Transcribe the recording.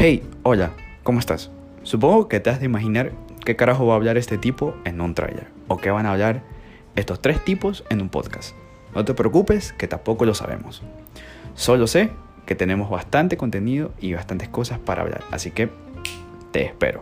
Hey, hola, ¿cómo estás? Supongo que te has de imaginar qué carajo va a hablar este tipo en un trailer, o qué van a hablar estos tres tipos en un podcast. No te preocupes, que tampoco lo sabemos. Solo sé que tenemos bastante contenido y bastantes cosas para hablar, así que te espero.